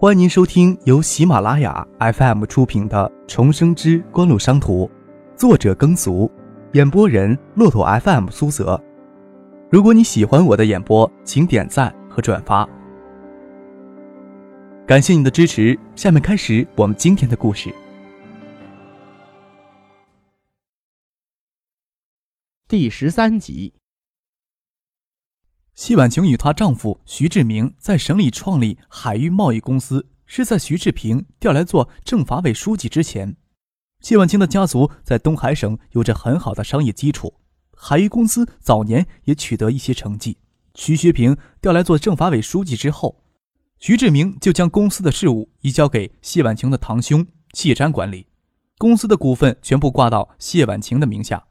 欢迎您收听由喜马拉雅 FM 出品的《重生之官路商途》，作者耕俗，演播人骆驼 FM 苏泽。如果你喜欢我的演播，请点赞和转发，感谢你的支持。下面开始我们今天的故事。第十三集。谢婉晴与她丈夫徐志明在省里创立海域贸易公司，是在徐志平调来做政法委书记之前。谢婉晴的家族在东海省有着很好的商业基础，海域公司早年也取得一些成绩。徐学平调来做政法委书记之后，徐志明就将公司的事务移交给谢婉晴的堂兄谢瞻管理，公司的股份全部挂到谢婉晴的名下，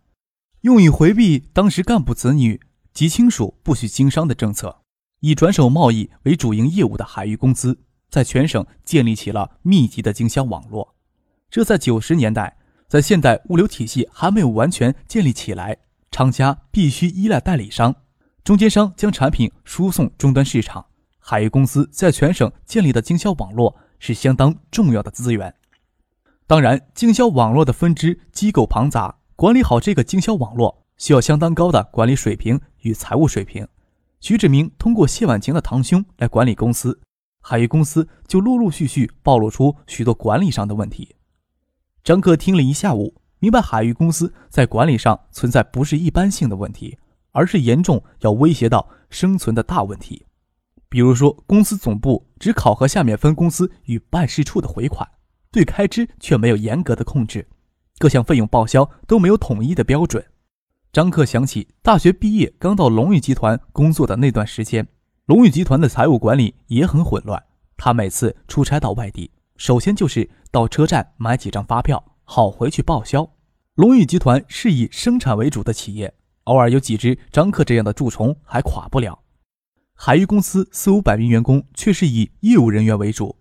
用以回避当时干部子女。及亲属不许经商的政策，以转手贸易为主营业务的海域公司，在全省建立起了密集的经销网络。这在九十年代，在现代物流体系还没有完全建立起来，厂家必须依赖代理商、中间商将产品输送终端市场。海域公司在全省建立的经销网络是相当重要的资源。当然，经销网络的分支机构庞杂，管理好这个经销网络。需要相当高的管理水平与财务水平。徐志明通过谢婉晴的堂兄来管理公司，海域公司就陆陆续续暴露出许多管理上的问题。张克听了一下午，明白海域公司在管理上存在不是一般性的问题，而是严重要威胁到生存的大问题。比如说，公司总部只考核下面分公司与办事处的回款，对开支却没有严格的控制，各项费用报销都没有统一的标准。张克想起大学毕业刚到龙宇集团工作的那段时间，龙宇集团的财务管理也很混乱。他每次出差到外地，首先就是到车站买几张发票，好回去报销。龙宇集团是以生产为主的企业，偶尔有几只张克这样的蛀虫还垮不了。海域公司四五百名员工却是以业务人员为主，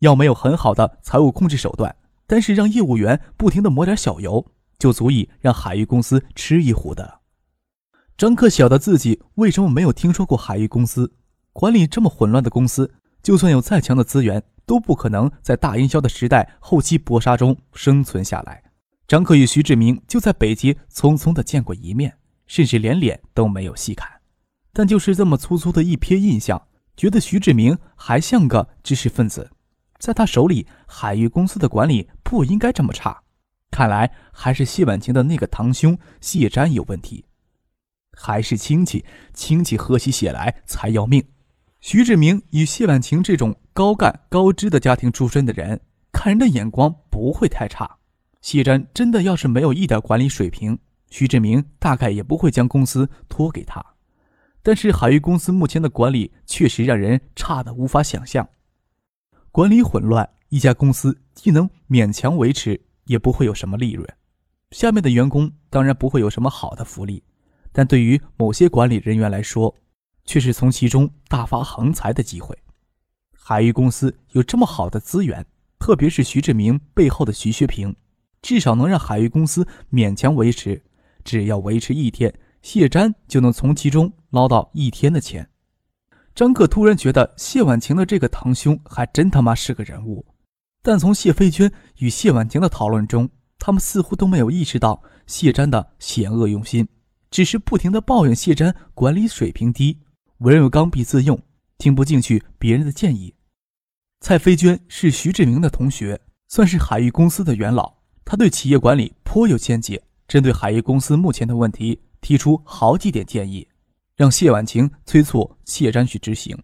要没有很好的财务控制手段，但是让业务员不停的抹点小油。就足以让海域公司吃一壶的。张克晓得自己为什么没有听说过海域公司，管理这么混乱的公司，就算有再强的资源，都不可能在大营销的时代后期搏杀中生存下来。张克与徐志明就在北街匆匆的见过一面，甚至连脸都没有细看，但就是这么粗粗的一瞥印象，觉得徐志明还像个知识分子，在他手里，海域公司的管理不应该这么差。看来还是谢婉晴的那个堂兄谢瞻有问题，还是亲戚，亲戚喝起血来才要命。徐志明与谢婉晴这种高干高知的家庭出身的人，看人的眼光不会太差。谢瞻真的要是没有一点管理水平，徐志明大概也不会将公司托给他。但是海域公司目前的管理确实让人差的无法想象，管理混乱，一家公司既能勉强维持。也不会有什么利润，下面的员工当然不会有什么好的福利，但对于某些管理人员来说，却是从其中大发横财的机会。海域公司有这么好的资源，特别是徐志明背后的徐学平，至少能让海域公司勉强维持。只要维持一天，谢瞻就能从其中捞到一天的钱。张克突然觉得谢婉晴的这个堂兄还真他妈是个人物。但从谢飞娟与谢婉婷的讨论中，他们似乎都没有意识到谢瞻的险恶用心，只是不停的抱怨谢瞻管理水平低，为人刚愎自用，听不进去别人的建议。蔡飞娟是徐志明的同学，算是海域公司的元老，他对企业管理颇有见解，针对海域公司目前的问题，提出好几点建议，让谢婉晴催促谢瞻去执行，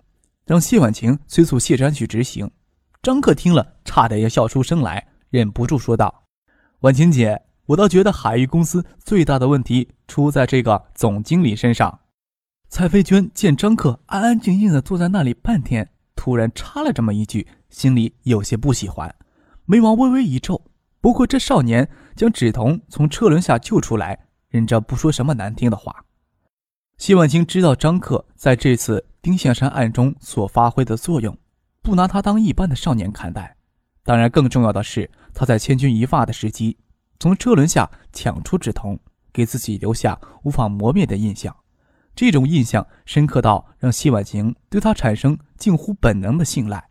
让谢婉晴催促谢瞻去执行。张克听了，差点要笑出声来，忍不住说道：“婉晴姐，我倒觉得海域公司最大的问题出在这个总经理身上。”蔡飞娟见张克安安静静的坐在那里半天，突然插了这么一句，心里有些不喜欢，眉毛微微一皱。不过这少年将芷彤从车轮下救出来，忍着不说什么难听的话。谢婉清知道张克在这次丁向山案中所发挥的作用。不拿他当一般的少年看待，当然更重要的是，他在千钧一发的时机，从车轮下抢出纸筒，给自己留下无法磨灭的印象。这种印象深刻到让谢婉晴对他产生近乎本能的信赖。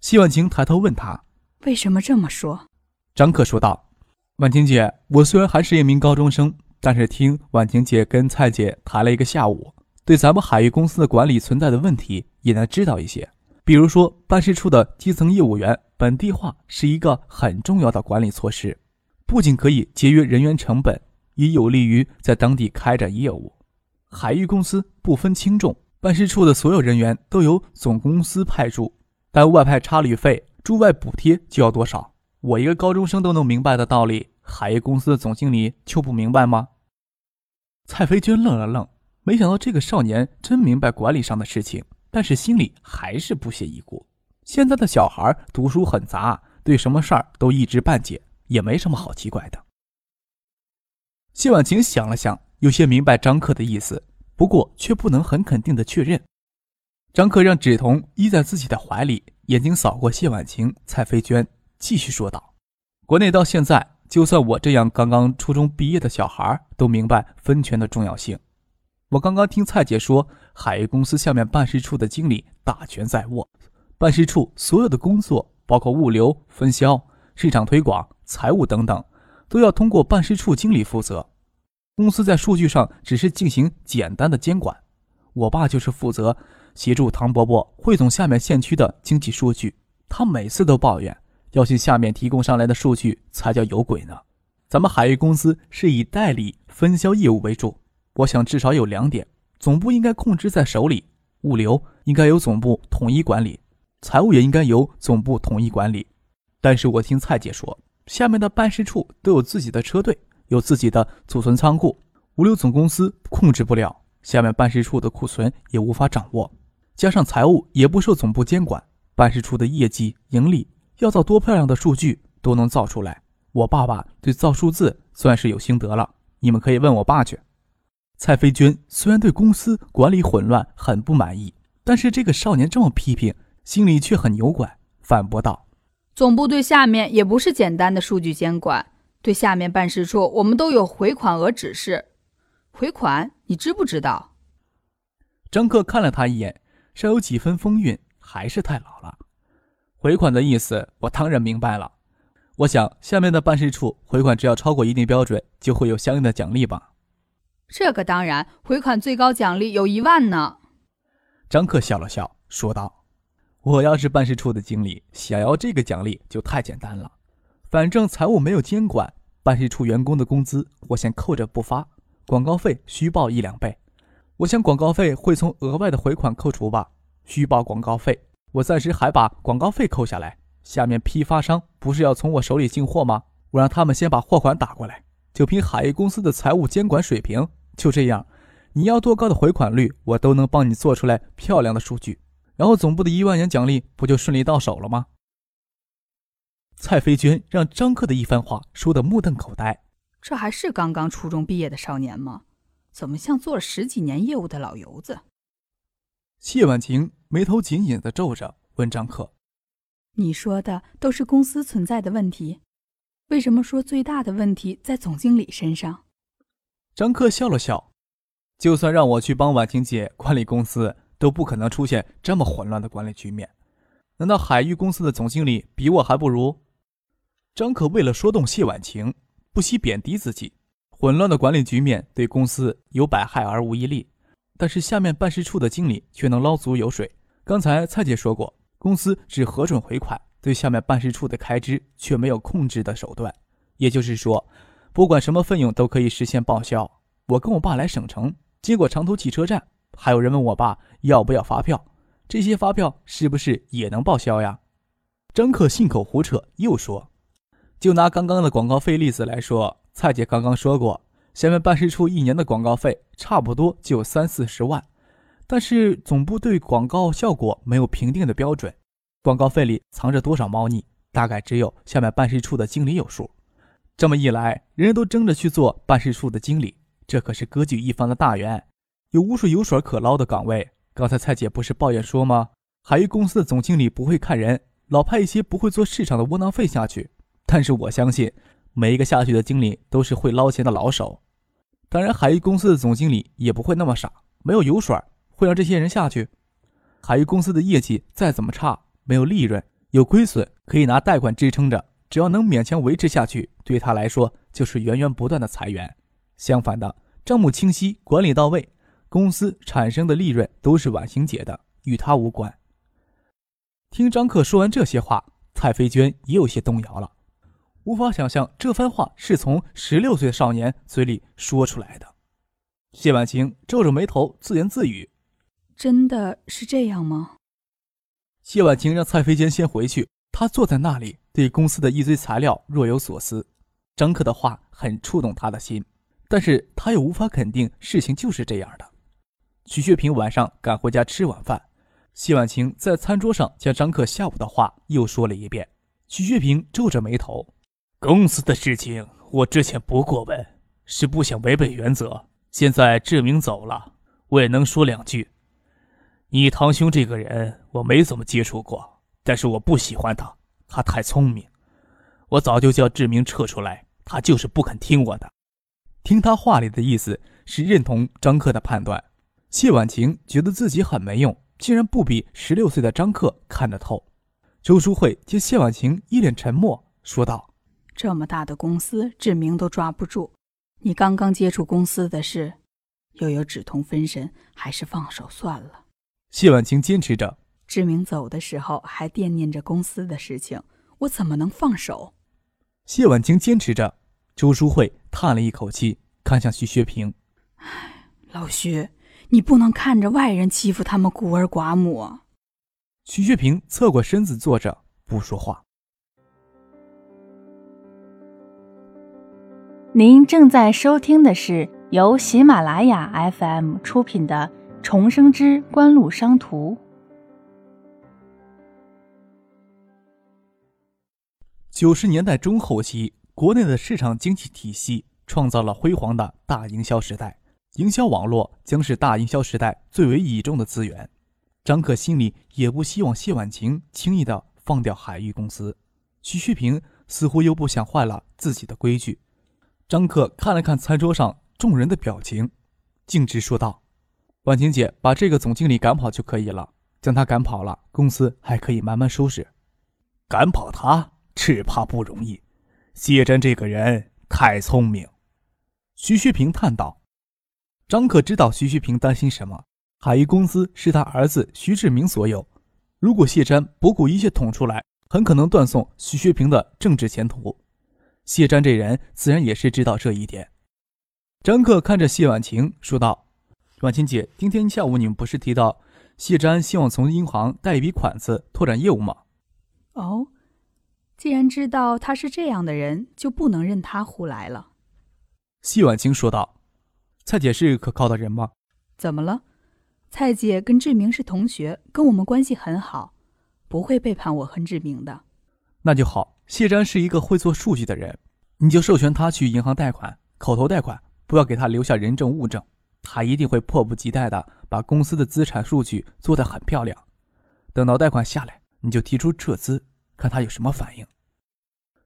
谢婉晴抬头问他：“为什么这么说？”张克说道：“婉晴姐，我虽然还是一名高中生，但是听婉晴姐跟蔡姐谈了一个下午，对咱们海域公司的管理存在的问题也能知道一些。比如说，办事处的基层业务员本地化是一个很重要的管理措施，不仅可以节约人员成本，也有利于在当地开展业务。海域公司不分轻重，办事处的所有人员都由总公司派驻，但外派差旅费、驻外补贴就要多少？”我一个高中生都能明白的道理，海业公司的总经理就不明白吗？蔡飞娟愣了愣，没想到这个少年真明白管理上的事情，但是心里还是不屑一顾。现在的小孩读书很杂，对什么事儿都一知半解，也没什么好奇怪的。谢婉晴想了想，有些明白张克的意思，不过却不能很肯定的确认。张克让纸童依在自己的怀里，眼睛扫过谢婉晴、蔡飞娟。继续说道：“国内到现在，就算我这样刚刚初中毕业的小孩都明白分权的重要性。我刚刚听蔡姐说，海业公司下面办事处的经理大权在握，办事处所有的工作，包括物流、分销、市场推广、财务等等，都要通过办事处经理负责。公司在数据上只是进行简单的监管。我爸就是负责协助唐伯伯汇总下面县区的经济数据，他每次都抱怨。”要信下面提供上来的数据才叫有鬼呢。咱们海域公司是以代理分销业务为主，我想至少有两点：总部应该控制在手里，物流应该由总部统一管理，财务也应该由总部统一管理。但是我听蔡姐说，下面的办事处都有自己的车队，有自己的储存仓库，物流总公司控制不了，下面办事处的库存也无法掌握，加上财务也不受总部监管，办事处的业绩盈利。要造多漂亮的数据都能造出来。我爸爸对造数字算是有心得了，你们可以问我爸去。蔡飞娟虽然对公司管理混乱很不满意，但是这个少年这么批评，心里却很扭拐，反驳道：“总部对下面也不是简单的数据监管，对下面办事处，我们都有回款额指示。回款，你知不知道？”张克看了他一眼，稍有几分风韵，还是太老了。回款的意思，我当然明白了。我想，下面的办事处回款只要超过一定标准，就会有相应的奖励吧？这个当然，回款最高奖励有一万呢。张克笑了笑，说道：“我要是办事处的经理，想要这个奖励就太简单了。反正财务没有监管，办事处员工的工资我先扣着不发，广告费虚报一两倍。我想广告费会从额外的回款扣除吧？虚报广告费。”我暂时还把广告费扣下来。下面批发商不是要从我手里进货吗？我让他们先把货款打过来。就凭海业公司的财务监管水平，就这样，你要多高的回款率，我都能帮你做出来漂亮的数据。然后总部的一万元奖励不就顺利到手了吗？蔡飞娟让张克的一番话说得目瞪口呆。这还是刚刚初中毕业的少年吗？怎么像做了十几年业务的老油子？谢婉晴。眉头紧紧的皱着，问张克：“你说的都是公司存在的问题，为什么说最大的问题在总经理身上？”张克笑了笑：“就算让我去帮婉晴姐管理公司，都不可能出现这么混乱的管理局面。难道海域公司的总经理比我还不如？”张克为了说动谢婉晴，不惜贬低自己。混乱的管理局面对公司有百害而无一利。但是下面办事处的经理却能捞足油水。刚才蔡姐说过，公司只核准回款，对下面办事处的开支却没有控制的手段。也就是说，不管什么费用都可以实现报销。我跟我爸来省城，经过长途汽车站，还有人问我爸要不要发票，这些发票是不是也能报销呀？张克信口胡扯，又说：“就拿刚刚的广告费例子来说，蔡姐刚刚说过。”下面办事处一年的广告费差不多就三四十万，但是总部对广告效果没有评定的标准，广告费里藏着多少猫腻，大概只有下面办事处的经理有数。这么一来，人人都争着去做办事处的经理，这可是割据一方的大员，有无数油水可捞的岗位。刚才蔡姐不是抱怨说吗？海域公司的总经理不会看人，老派一些不会做市场的窝囊废下去。但是我相信，每一个下去的经理都是会捞钱的老手。当然，海域公司的总经理也不会那么傻，没有油水会让这些人下去。海域公司的业绩再怎么差，没有利润，有亏损可以拿贷款支撑着，只要能勉强维持下去，对他来说就是源源不断的裁员。相反的，账目清晰，管理到位，公司产生的利润都是婉晴姐的，与他无关。听张克说完这些话，蔡飞娟也有些动摇了，无法想象这番话是从十六岁的少年嘴里说出来的。谢婉晴皱着眉头自言自语：“真的是这样吗？”谢婉晴让蔡飞娟先回去，她坐在那里，对公司的一堆材料若有所思。张克的话很触动他的心。但是他又无法肯定事情就是这样的。徐学平晚上赶回家吃晚饭，谢婉晴在餐桌上将张克下午的话又说了一遍。徐学平皱着眉头：“公司的事情我之前不过问，是不想违背原则。现在志明走了，我也能说两句。你堂兄这个人我没怎么接触过，但是我不喜欢他，他太聪明。我早就叫志明撤出来，他就是不肯听我的。”听他话里的意思是认同张克的判断，谢婉晴觉得自己很没用，竟然不比十六岁的张克看得透。周淑慧见谢婉晴一脸沉默，说道：“这么大的公司，志明都抓不住，你刚刚接触公司的事，又有止痛分神，还是放手算了。”谢婉晴坚持着：“志明走的时候还惦念着公司的事情，我怎么能放手？”谢婉清坚持着。周淑慧叹了一口气，看向徐学平：“唉，老徐，你不能看着外人欺负他们孤儿寡母。”徐学平侧过身子坐着，不说话。您正在收听的是由喜马拉雅 FM 出品的《重生之官路商途》。九十年代中后期。国内的市场经济体系创造了辉煌的大营销时代，营销网络将是大营销时代最为倚重的资源。张克心里也不希望谢婉晴轻易的放掉海域公司，徐旭平似乎又不想坏了自己的规矩。张克看了看餐桌上众人的表情，径直说道：“婉晴姐，把这个总经理赶跑就可以了，将他赶跑了，公司还可以慢慢收拾。赶跑他，只怕不容易。”谢珍这个人太聪明，徐旭平叹道。张可知道徐旭平担心什么。海域公司是他儿子徐志明所有，如果谢詹不顾一切捅出来，很可能断送徐旭平的政治前途。谢詹这人自然也是知道这一点。张克看着谢婉晴说道：“婉晴姐，今天下午你们不是提到谢詹希望从银行贷一笔款子拓展业务吗？”哦。既然知道他是这样的人，就不能任他胡来了。”谢婉清说道。“蔡姐是可靠的人吗？”“怎么了？蔡姐跟志明是同学，跟我们关系很好，不会背叛我和志明的。”“那就好。谢詹是一个会做数据的人，你就授权他去银行贷款，口头贷款，不要给他留下人证物证，他一定会迫不及待的把公司的资产数据做得很漂亮。等到贷款下来，你就提出撤资。”看他有什么反应。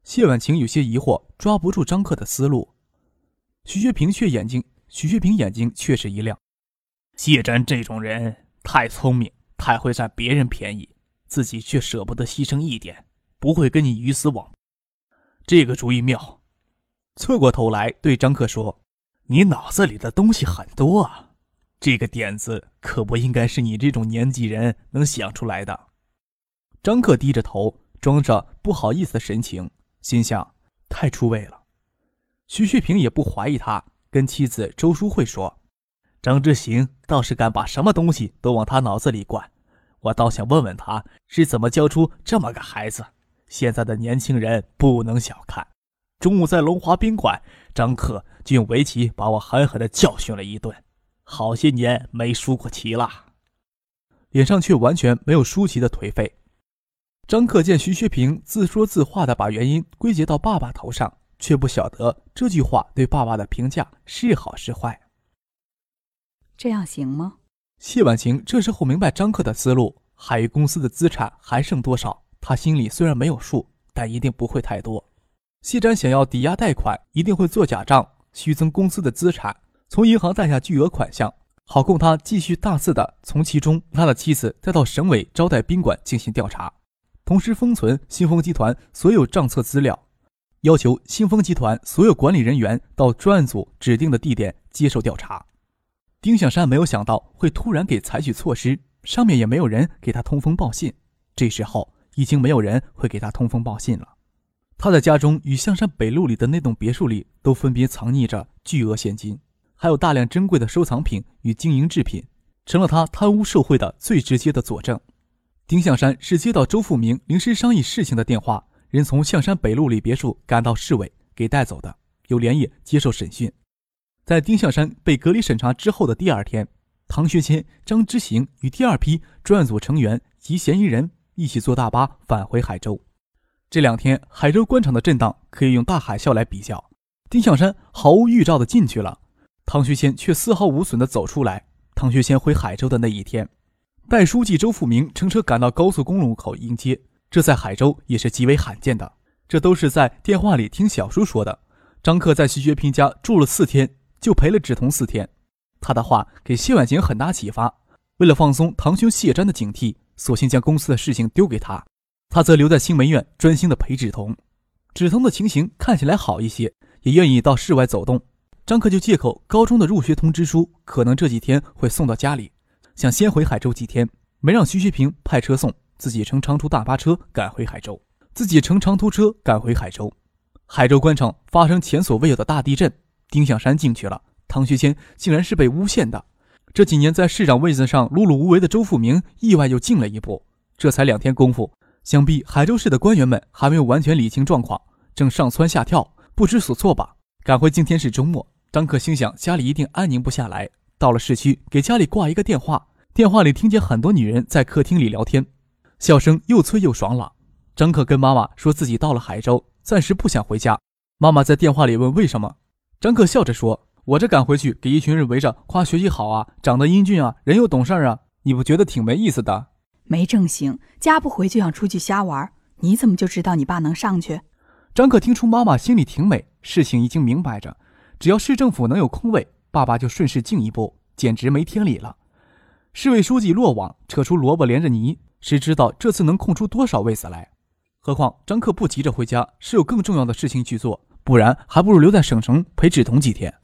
谢婉晴有些疑惑，抓不住张克的思路。徐学平却眼睛，徐学平眼睛却是一亮。谢真这种人太聪明，太会占别人便宜，自己却舍不得牺牲一点，不会跟你鱼死网。这个主意妙。侧过头来对张克说：“你脑子里的东西很多啊，这个点子可不应该是你这种年纪人能想出来的。”张克低着头。装着不好意思的神情，心想：太出位了。徐旭平也不怀疑他，跟妻子周淑慧说：“张之行倒是敢把什么东西都往他脑子里灌，我倒想问问他是怎么教出这么个孩子。现在的年轻人不能小看。中午在龙华宾馆，张克就用围棋把我狠狠地教训了一顿，好些年没输过棋了，脸上却完全没有输棋的颓废。”张克见徐学平自说自话的把原因归结到爸爸头上，却不晓得这句话对爸爸的评价是好是坏。这样行吗？谢婉晴这时候明白张克的思路，海域公司的资产还剩多少？他心里虽然没有数，但一定不会太多。谢展想要抵押贷款，一定会做假账，虚增公司的资产，从银行贷下巨额款项，好供他继续大肆的从其中他的妻子再到省委招待宾馆进行调查。同时封存新丰集团所有账册资料，要求新丰集团所有管理人员到专案组指定的地点接受调查。丁向山没有想到会突然给采取措施，上面也没有人给他通风报信。这时候已经没有人会给他通风报信了。他在家中与象山北路里的那栋别墅里都分别藏匿着巨额现金，还有大量珍贵的收藏品与经营制品，成了他贪污受贿的最直接的佐证。丁向山是接到周富明临时商议事情的电话，人从象山北路里别墅赶到市委给带走的，又连夜接受审讯。在丁向山被隔离审查之后的第二天，唐学谦、张之行与第二批专案组成员及嫌疑人一起坐大巴返回海州。这两天，海州官场的震荡可以用大海啸来比较。丁向山毫无预兆地进去了，唐学谦却丝毫无损地走出来。唐学谦回海州的那一天，代书记周富明乘车赶到高速公路口迎接，这在海州也是极为罕见的。这都是在电话里听小叔说的。张克在徐学平家住了四天。就陪了芷彤四天，他的话给谢婉晴很大启发。为了放松堂兄谢瞻的警惕，索性将公司的事情丢给他，他则留在新梅院专心的陪芷彤。芷彤的情形看起来好一些，也愿意到室外走动。张克就借口高中的入学通知书可能这几天会送到家里，想先回海州几天，没让徐学平派车送，自己乘长途大巴车赶回海州。自己乘长途车赶回海州，海州官场发生前所未有的大地震。丁向山进去了，唐学谦竟然是被诬陷的。这几年在市长位子上碌碌无为的周富明，意外又进了一步。这才两天功夫，想必海州市的官员们还没有完全理清状况，正上蹿下跳，不知所措吧。赶回今天是周末，张克心想家里一定安宁不下来。到了市区，给家里挂一个电话，电话里听见很多女人在客厅里聊天，笑声又脆又爽朗。张克跟妈妈说自己到了海州，暂时不想回家。妈妈在电话里问为什么。张克笑着说：“我这赶回去，给一群人围着夸学习好啊，长得英俊啊，人又懂事啊，你不觉得挺没意思的？没正形，家不回就想出去瞎玩，你怎么就知道你爸能上去？”张克听出妈妈心里挺美，事情已经明摆着，只要市政府能有空位，爸爸就顺势进一步，简直没天理了。市委书记落网，扯出萝卜连着泥，谁知道这次能空出多少位子来？何况张克不急着回家，是有更重要的事情去做。不然，还不如留在省城陪芷彤几天。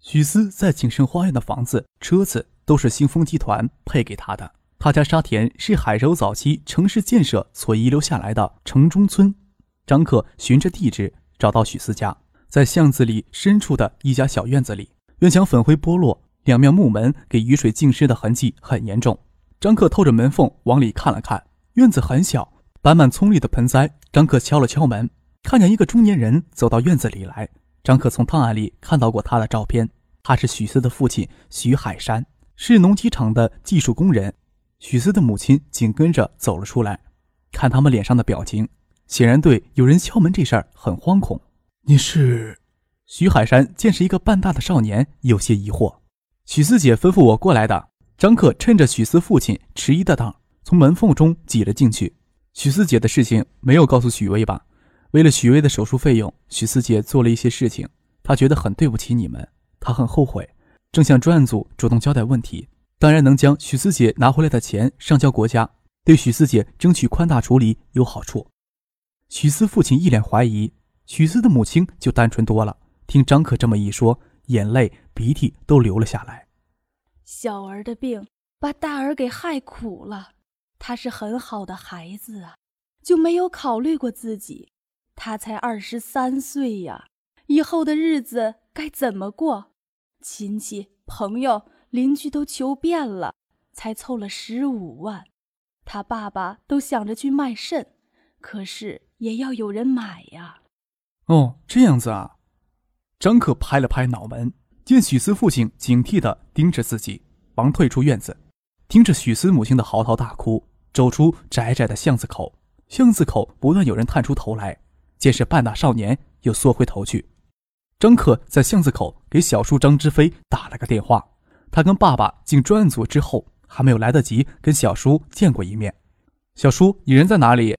许思在景盛花园的房子、车子都是新丰集团配给他的。他家沙田是海州早期城市建设所遗留下来的城中村。张克循着地址找到许思家，在巷子里深处的一家小院子里，院墙粉灰剥落，两面木门给雨水浸湿的痕迹很严重。张克透着门缝往里看了看，院子很小，摆满葱绿的盆栽。张克敲了敲门。看见一个中年人走到院子里来，张克从档案里看到过他的照片。他是许思的父亲许海山，是农机厂的技术工人。许思的母亲紧跟着走了出来，看他们脸上的表情，显然对有人敲门这事儿很惶恐。你是？许海山见是一个半大的少年，有些疑惑。许思姐吩咐我过来的。张克趁着许思父亲迟疑的当，从门缝中挤了进去。许思姐的事情没有告诉许巍吧？为了许巍的手术费用，许四姐做了一些事情，她觉得很对不起你们，她很后悔，正向专案组主动交代问题。当然能将许四姐拿回来的钱上交国家，对许四姐争取宽大处理有好处。许思父亲一脸怀疑，许思的母亲就单纯多了。听张可这么一说，眼泪鼻涕都流了下来。小儿的病把大儿给害苦了，他是很好的孩子啊，就没有考虑过自己。他才二十三岁呀，以后的日子该怎么过？亲戚、朋友、邻居都求遍了，才凑了十五万。他爸爸都想着去卖肾，可是也要有人买呀。哦，这样子啊。张可拍了拍脑门，见许思父亲警惕地盯着自己，忙退出院子，听着许思母亲的嚎啕大哭，走出窄窄的巷子口。巷子口不断有人探出头来。见是半大少年，又缩回头去。张克在巷子口给小叔张之飞打了个电话。他跟爸爸进专案组之后，还没有来得及跟小叔见过一面。小叔，你人在哪里？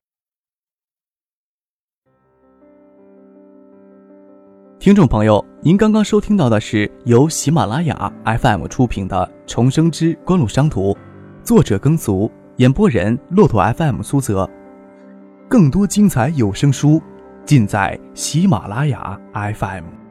听众朋友，您刚刚收听到的是由喜马拉雅 FM 出品的《重生之官路商途》，作者耕俗，演播人骆驼 FM 苏泽。更多精彩有声书，尽在喜马拉雅 FM。